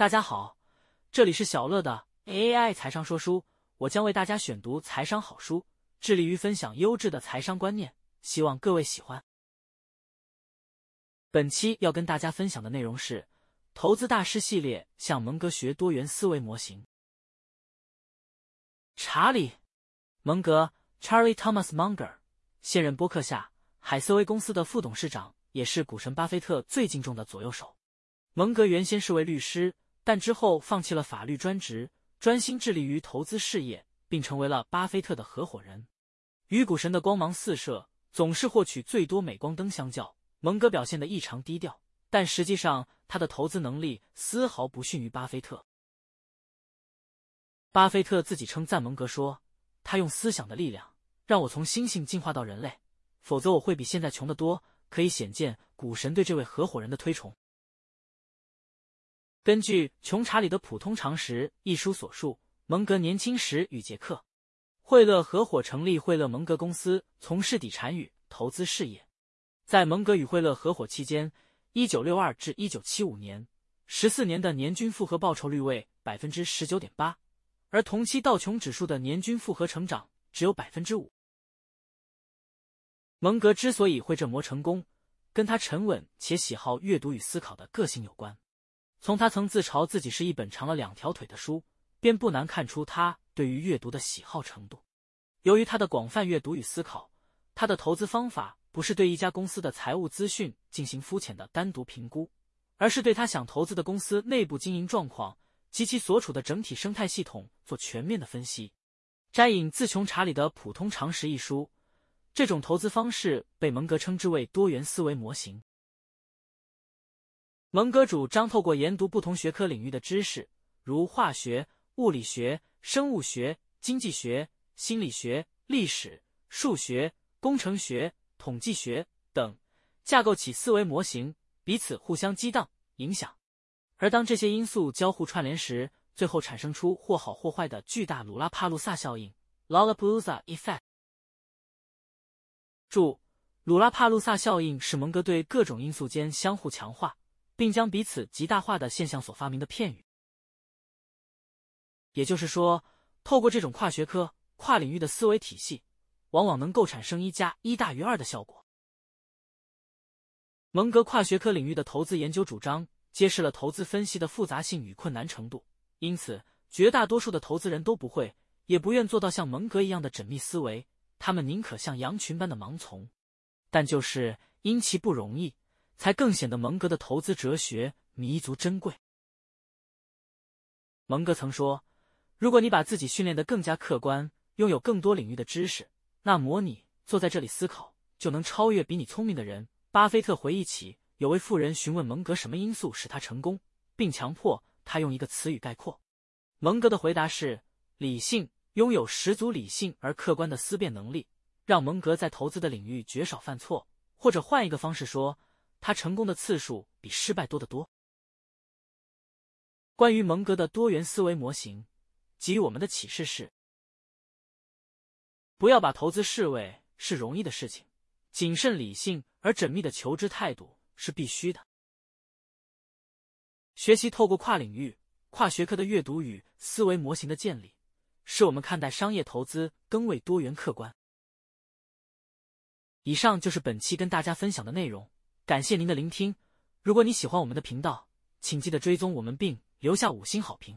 大家好，这里是小乐的 AI 财商说书，我将为大家选读财商好书，致力于分享优质的财商观念，希望各位喜欢。本期要跟大家分享的内容是投资大师系列，向蒙格学多元思维模型。查理·蒙格 （Charlie Thomas Munger） 现任波克夏海瑟薇公司的副董事长，也是股神巴菲特最敬重的左右手。蒙格原先是位律师。但之后放弃了法律专职，专心致力于投资事业，并成为了巴菲特的合伙人。与股神的光芒四射，总是获取最多镁光灯相较，蒙哥表现得异常低调。但实际上，他的投资能力丝毫不逊于巴菲特。巴菲特自己称赞蒙格说：“他用思想的力量让我从猩猩进化到人类，否则我会比现在穷得多。”可以显见股神对这位合伙人的推崇。根据《穷查理的普通常识》一书所述，蒙格年轻时与杰克·惠勒合伙成立惠勒蒙格公司，从事底产与投资事业。在蒙格与惠勒合伙期间 （1962 至1975年），十四年的年均复合报酬率为百分之十九点八，而同期道琼指数的年均复合成长只有百分之五。蒙格之所以会这么成功，跟他沉稳且喜好阅读与思考的个性有关。从他曾自嘲自己是一本长了两条腿的书，便不难看出他对于阅读的喜好程度。由于他的广泛阅读与思考，他的投资方法不是对一家公司的财务资讯进行肤浅的单独评估，而是对他想投资的公司内部经营状况及其所处的整体生态系统做全面的分析。摘引自《穷查理的普通常识》一书，这种投资方式被蒙格称之为多元思维模型。蒙格主张透过研读不同学科领域的知识，如化学、物理学、生物学、经济学、心理学、历史、数学、工程学、统计学等，架构起思维模型，彼此互相激荡影响。而当这些因素交互串联时，最后产生出或好或坏的巨大鲁拉帕鲁萨效应 l o l a p a l o z a Effect）。注：鲁拉帕鲁萨效应是蒙格对各种因素间相互强化。并将彼此极大化的现象所发明的片语，也就是说，透过这种跨学科、跨领域的思维体系，往往能够产生一加一大于二的效果。蒙格跨学科领域的投资研究主张揭示了投资分析的复杂性与困难程度，因此，绝大多数的投资人都不会，也不愿做到像蒙格一样的缜密思维，他们宁可像羊群般的盲从。但就是因其不容易。才更显得蒙格的投资哲学弥足珍贵。蒙格曾说：“如果你把自己训练得更加客观，拥有更多领域的知识，那模拟坐在这里思考，就能超越比你聪明的人。”巴菲特回忆起有位富人询问蒙格什么因素使他成功，并强迫他用一个词语概括。蒙格的回答是：理性，拥有十足理性而客观的思辨能力，让蒙格在投资的领域绝少犯错。或者换一个方式说。他成功的次数比失败多得多。关于蒙格的多元思维模型，给予我们的启示是：不要把投资视为是容易的事情，谨慎、理性而缜密的求知态度是必须的。学习透过跨领域、跨学科的阅读与思维模型的建立，使我们看待商业投资更为多元客观。以上就是本期跟大家分享的内容。感谢您的聆听，如果你喜欢我们的频道，请记得追踪我们并留下五星好评。